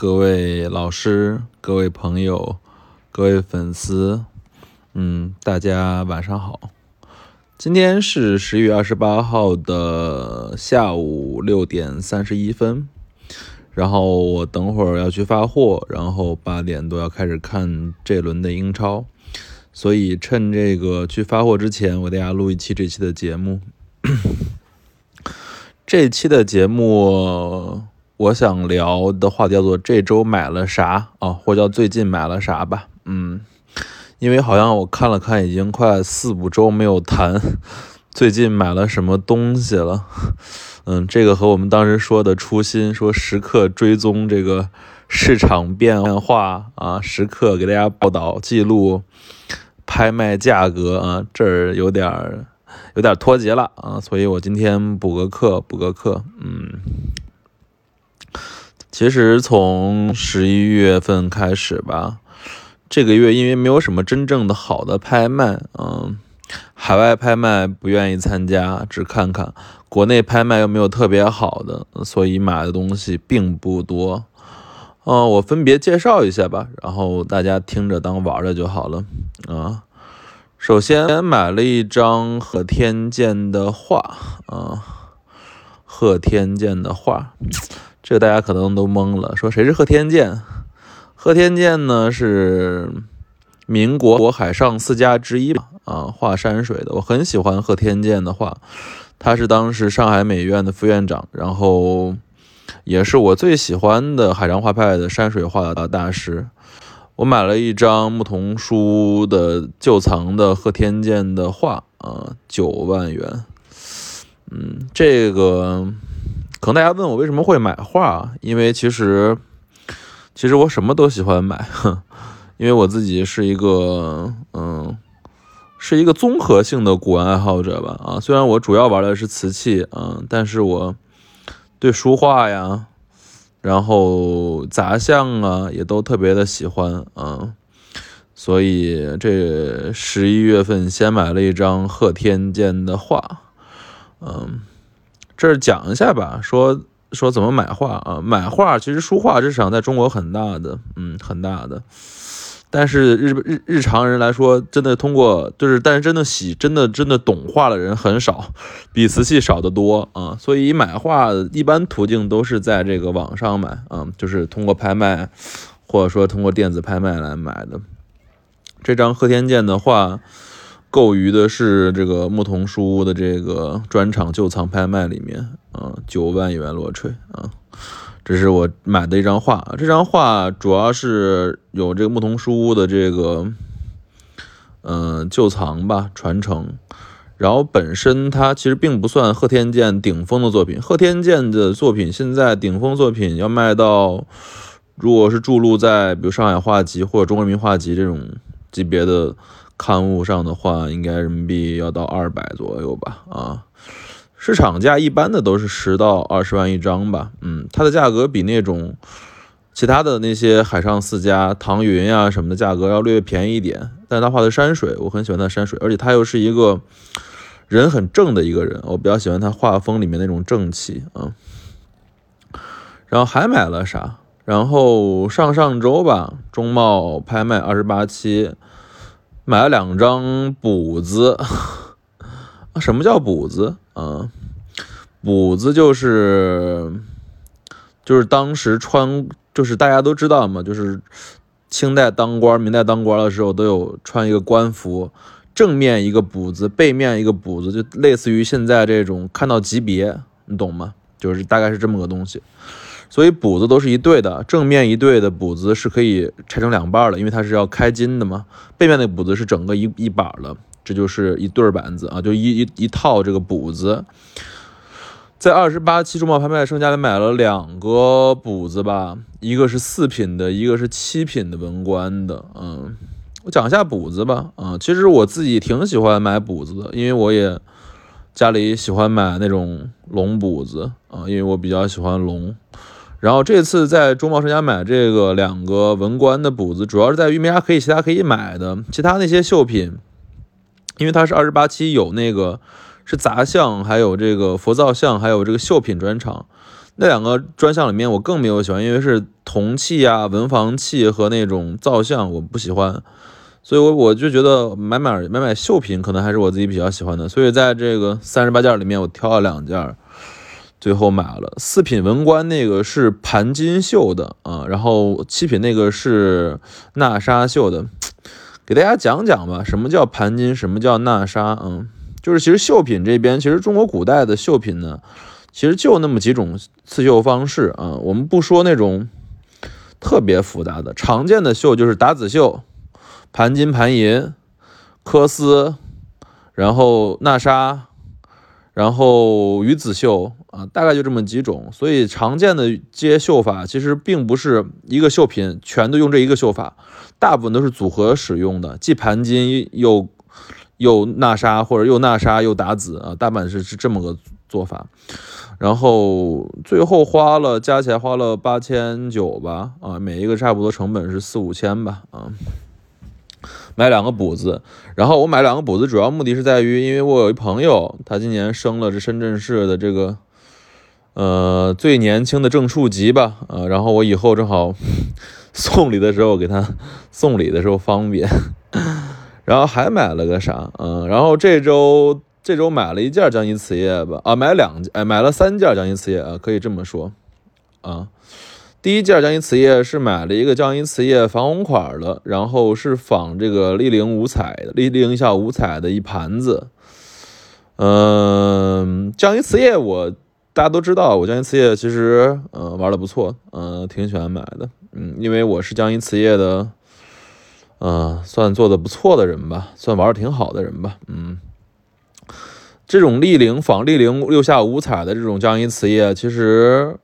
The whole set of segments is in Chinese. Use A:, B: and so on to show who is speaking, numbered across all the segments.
A: 各位老师、各位朋友、各位粉丝，嗯，大家晚上好。今天是十一月二十八号的下午六点三十一分，然后我等会儿要去发货，然后八点多要开始看这轮的英超，所以趁这个去发货之前，我给大家录一期这期的节目。这期的节目。我想聊的话题叫做这周买了啥啊，或叫最近买了啥吧。嗯，因为好像我看了看，已经快四五周没有谈最近买了什么东西了。嗯，这个和我们当时说的初心，说时刻追踪这个市场变化啊，时刻给大家报道记录拍卖价格啊，这儿有点儿有点脱节了啊，所以我今天补个课，补个课。嗯。其实从十一月份开始吧，这个月因为没有什么真正的好的拍卖，嗯，海外拍卖不愿意参加，只看看；国内拍卖又没有特别好的，所以买的东西并不多。嗯，我分别介绍一下吧，然后大家听着当玩的就好了。啊，首先买了一张贺天剑的画，啊，贺天剑的画。这个大家可能都懵了，说谁是贺天健？贺天健呢是民国国海上四家之一吧？啊，画山水的，我很喜欢贺天健的画，他是当时上海美院的副院长，然后也是我最喜欢的海上画派的山水画的大师。我买了一张牧童书的旧藏的贺天健的画，啊，九万元。嗯，这个。可能大家问我为什么会买画，因为其实，其实我什么都喜欢买，因为我自己是一个，嗯，是一个综合性的古玩爱好者吧。啊，虽然我主要玩的是瓷器，嗯，但是我对书画呀，然后杂项啊，也都特别的喜欢，嗯，所以这十一月份先买了一张贺天剑的画，嗯。这儿讲一下吧，说说怎么买画啊？买画其实书画市场在中国很大的，嗯，很大的。但是日日日常人来说，真的通过就是，但是真的喜真的真的懂画的人很少，比瓷器少得多啊。所以买画一般途径都是在这个网上买啊，就是通过拍卖或者说通过电子拍卖来买的。这张贺天健的画。购于的是这个牧童书屋的这个专场旧藏拍卖里面，啊，九万元落锤啊，这是我买的一张画。这张画主要是有这个牧童书屋的这个，嗯，旧藏吧，传承。然后本身它其实并不算贺天剑顶峰的作品。贺天剑的作品现在顶峰作品要卖到，如果是注录在比如上海画集或者中国人民画集这种级别的。刊物上的话，应该人民币要到二百左右吧？啊，市场价一般的都是十到二十万一张吧。嗯，它的价格比那种其他的那些海上四家唐云呀什么的价格要略便宜一点。但是他画的山水，我很喜欢他山水，而且他又是一个人很正的一个人，我比较喜欢他画风里面那种正气啊。然后还买了啥？然后上上周吧，中贸拍卖二十八期。买了两张补子，什么叫补子啊？补子就是就是当时穿，就是大家都知道嘛，就是清代当官、明代当官的时候都有穿一个官服，正面一个补子，背面一个补子，就类似于现在这种看到级别，你懂吗？就是大概是这么个东西。所以补子都是一对的，正面一对的补子是可以拆成两半的，因为它是要开金的嘛。背面的补子是整个一一把的，这就是一对板子啊，就一一一套这个补子。在二十八期中贸拍卖盛家里买了两个补子吧，一个是四品的，一个是七品的文官的。嗯，我讲一下补子吧。啊，其实我自己挺喜欢买补子的，因为我也家里喜欢买那种龙补子啊，因为我比较喜欢龙。然后这次在中贸盛家买这个两个文官的补子，主要是在于没啥可以其他可以买的，其他那些绣品，因为它是二十八期有那个是杂项，还有这个佛造像，还有这个绣品专场，那两个专项里面我更没有喜欢，因为是铜器啊、文房器和那种造像，我不喜欢。所以，我我就觉得买买买买绣品可能还是我自己比较喜欢的。所以，在这个三十八件里面，我挑了两件，最后买了四品文官那个是盘金绣的啊，然后七品那个是纳纱绣的。给大家讲讲吧，什么叫盘金，什么叫纳纱？嗯，就是其实绣品这边，其实中国古代的绣品呢，其实就那么几种刺绣方式啊。我们不说那种特别复杂的，常见的绣就是打籽绣。盘金、盘银、缂丝，然后纳纱，然后鱼子绣啊，大概就这么几种。所以常见的这些绣法其实并不是一个绣品全都用这一个绣法，大部分都是组合使用的，既盘金又又纳纱，或者又纳纱又打子啊，大半是是这么个做法。然后最后花了加起来花了八千九吧，啊，每一个差不多成本是四五千吧，啊。买两个补子，然后我买两个补子，主要目的是在于，因为我有一朋友，他今年升了这深圳市的这个，呃，最年轻的正处级吧，呃，然后我以后正好 送礼的时候给他送礼的时候方便，然后还买了个啥，嗯，然后这周这周买了一件江阴瓷业吧，啊，买两哎买了三件江阴瓷业啊，可以这么说，啊。第一件江阴瓷业是买了一个江阴瓷业仿红款的，然后是仿这个立陵五彩的立立陵下五彩的一盘子。嗯，江阴瓷业我大家都知道，我江阴瓷业其实嗯玩的不错，嗯挺喜欢买的，嗯因为我是江阴瓷业的，嗯算做的不错的人吧，算玩的挺好的人吧，嗯，这种立陵仿立陵六下五彩的这种江阴瓷业其实。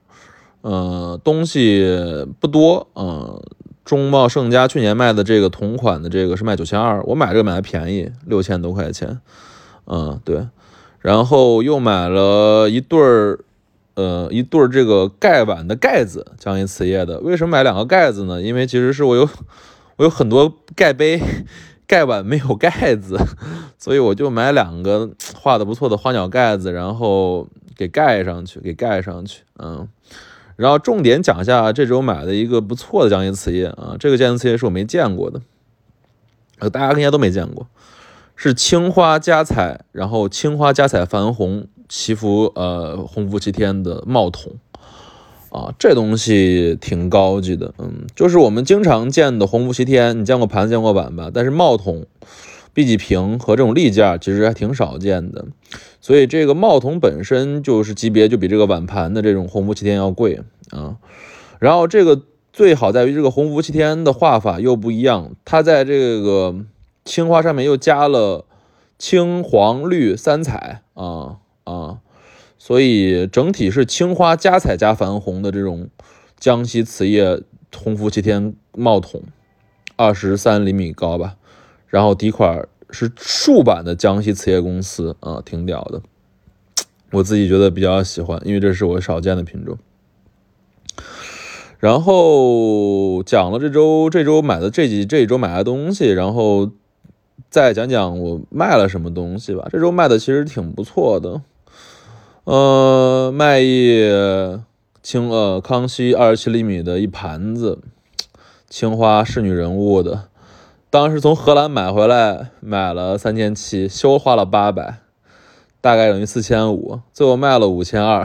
A: 呃，东西不多，嗯，中茂盛家去年卖的这个同款的这个是卖九千二，我买这个买的便宜，六千多块钱，嗯，对，然后又买了一对儿，呃，一对儿这个盖碗的盖子，江阴瓷业的。为什么买两个盖子呢？因为其实是我有 我有很多盖杯、盖碗没有盖子，所以我就买两个画的不错的花鸟盖子，然后给盖上去，给盖上去，嗯。然后重点讲一下这周买的一个不错的江阴瓷业啊，这个江阴瓷业是我没见过的，呃，大家应该都没见过，是青花加彩，然后青花加彩矾红祈福呃洪福齐天的帽筒啊，这东西挺高级的，嗯，就是我们经常见的洪福齐天，你见过盘子见过碗吧？但是帽筒。碧玺瓶和这种立件其实还挺少见的，所以这个帽筒本身就是级别就比这个碗盘的这种鸿福齐天要贵啊。然后这个最好在于这个鸿福齐天的画法又不一样，它在这个青花上面又加了青黄绿三彩啊啊，所以整体是青花加彩加矾红的这种江西瓷业鸿福齐天帽筒，二十三厘米高吧。然后底款是竖版的江西瓷业公司啊，挺屌的，我自己觉得比较喜欢，因为这是我少见的品种。然后讲了这周这周买的这几这一周买的东西，然后再讲讲我卖了什么东西吧。这周卖的其实挺不错的，呃，卖一青呃康熙二十七厘米的一盘子青花仕女人物的。当时从荷兰买回来，买了三千七，修花了八百，大概等于四千五，最后卖了五千二，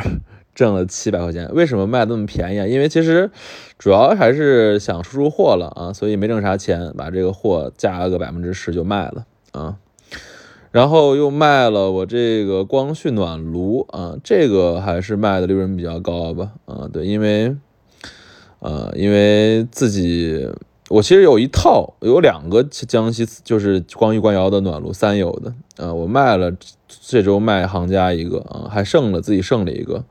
A: 挣了七百块钱。为什么卖那么便宜啊？因为其实主要还是想出出货了啊，所以没挣啥钱，把这个货加个百分之十就卖了啊。然后又卖了我这个光绪暖炉啊，这个还是卖的利润比较高吧？啊，对，因为呃，因为自己。我其实有一套，有两个江西就是光绪官窑的暖炉三友的，呃，我卖了，这周卖行家一个啊，还剩了自己剩了一个，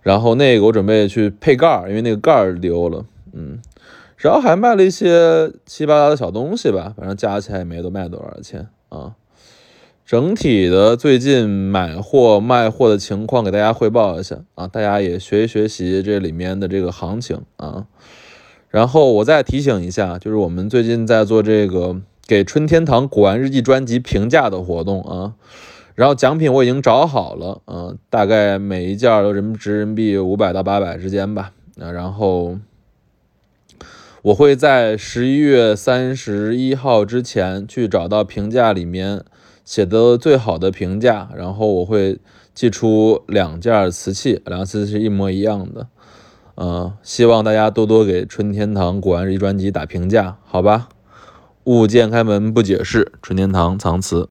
A: 然后那个我准备去配盖，因为那个盖儿丢了，嗯，然后还卖了一些七八糟的小东西吧，反正加起来也没都卖多少钱啊。整体的最近买货卖货的情况给大家汇报一下啊，大家也学习学习这里面的这个行情啊。然后我再提醒一下，就是我们最近在做这个给春天堂古玩日记专辑评价的活动啊。然后奖品我已经找好了，嗯，大概每一件都人值人民币五百到八百之间吧。啊，然后我会在十一月三十一号之前去找到评价里面写的最好的评价，然后我会寄出两件瓷器，两瓷器是一模一样的。嗯，希望大家多多给春天堂古玩日一专辑打评价，好吧？勿见开门不解释，春天堂藏词。